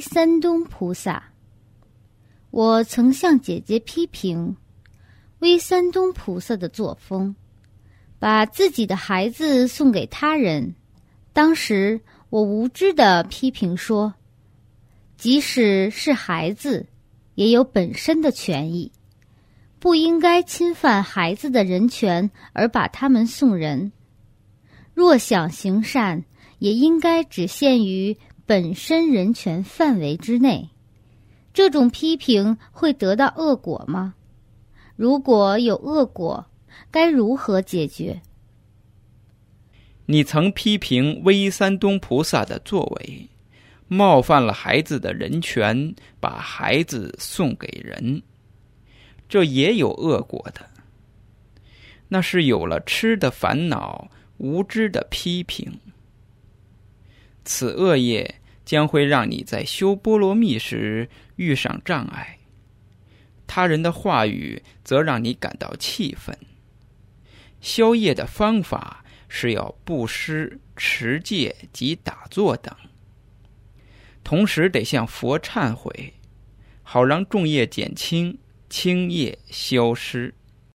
三东菩萨。我曾向姐姐批评微山东菩萨的作风，把自己的孩子送给他人。当时我无知的批评说，即使是孩子，也有本身的权益，不应该侵犯孩子的人权而把他们送人。若想行善，也应该只限于本身人权范围之内。这种批评会得到恶果吗？如果有恶果，该如何解决？你曾批评威三东菩萨的作为，冒犯了孩子的人权，把孩子送给人，这也有恶果的。那是有了吃的烦恼，无知的批评。此恶业将会让你在修波罗蜜时遇上障碍，他人的话语则让你感到气愤。消业的方法是要布施、持戒及打坐等，同时得向佛忏悔，好让重业减轻，轻业消失。